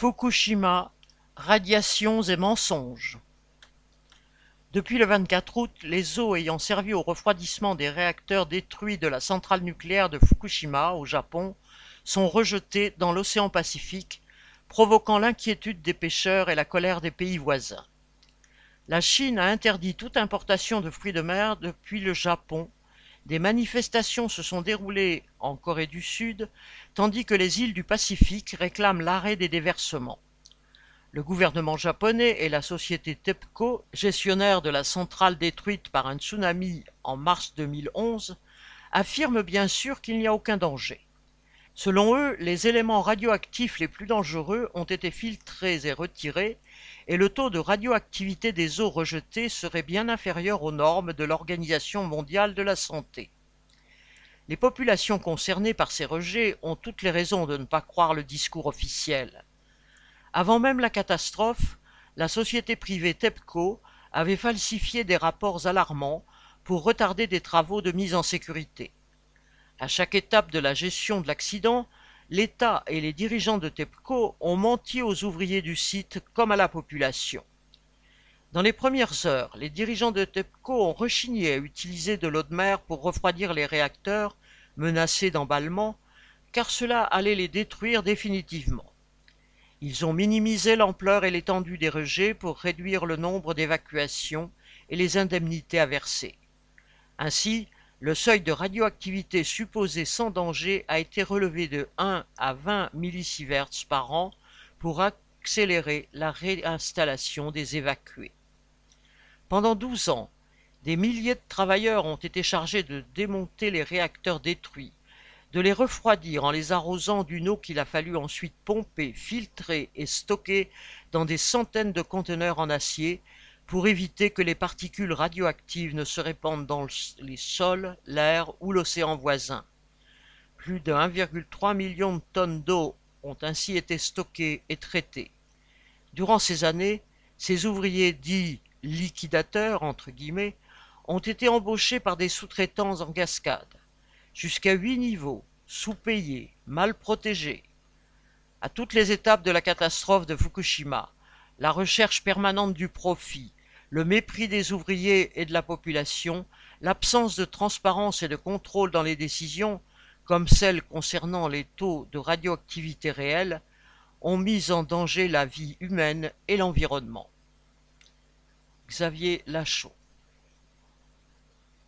Fukushima, radiations et mensonges. Depuis le 24 août, les eaux ayant servi au refroidissement des réacteurs détruits de la centrale nucléaire de Fukushima, au Japon, sont rejetées dans l'océan Pacifique, provoquant l'inquiétude des pêcheurs et la colère des pays voisins. La Chine a interdit toute importation de fruits de mer depuis le Japon. Des manifestations se sont déroulées en Corée du Sud, tandis que les îles du Pacifique réclament l'arrêt des déversements. Le gouvernement japonais et la société TEPCO, gestionnaire de la centrale détruite par un tsunami en mars 2011, affirment bien sûr qu'il n'y a aucun danger. Selon eux, les éléments radioactifs les plus dangereux ont été filtrés et retirés, et le taux de radioactivité des eaux rejetées serait bien inférieur aux normes de l'Organisation mondiale de la santé. Les populations concernées par ces rejets ont toutes les raisons de ne pas croire le discours officiel. Avant même la catastrophe, la société privée TEPCO avait falsifié des rapports alarmants pour retarder des travaux de mise en sécurité. À chaque étape de la gestion de l'accident, l'État et les dirigeants de TEPCO ont menti aux ouvriers du site comme à la population. Dans les premières heures, les dirigeants de TEPCO ont rechigné à utiliser de l'eau de mer pour refroidir les réacteurs menacés d'emballement, car cela allait les détruire définitivement. Ils ont minimisé l'ampleur et l'étendue des rejets pour réduire le nombre d'évacuations et les indemnités à verser. Ainsi, le seuil de radioactivité supposé sans danger a été relevé de 1 à 20 millisieverts par an pour accélérer la réinstallation des évacués. Pendant 12 ans, des milliers de travailleurs ont été chargés de démonter les réacteurs détruits, de les refroidir en les arrosant d'une eau qu'il a fallu ensuite pomper, filtrer et stocker dans des centaines de conteneurs en acier pour éviter que les particules radioactives ne se répandent dans les sols, l'air ou l'océan voisin. Plus de 1,3 million de tonnes d'eau ont ainsi été stockées et traitées. Durant ces années, ces ouvriers dits liquidateurs, ont été embauchés par des sous-traitants en cascade jusqu'à huit niveaux, sous-payés, mal protégés. À toutes les étapes de la catastrophe de Fukushima, la recherche permanente du profit, le mépris des ouvriers et de la population, l'absence de transparence et de contrôle dans les décisions, comme celles concernant les taux de radioactivité réels, ont mis en danger la vie humaine et l'environnement. Xavier Lachaud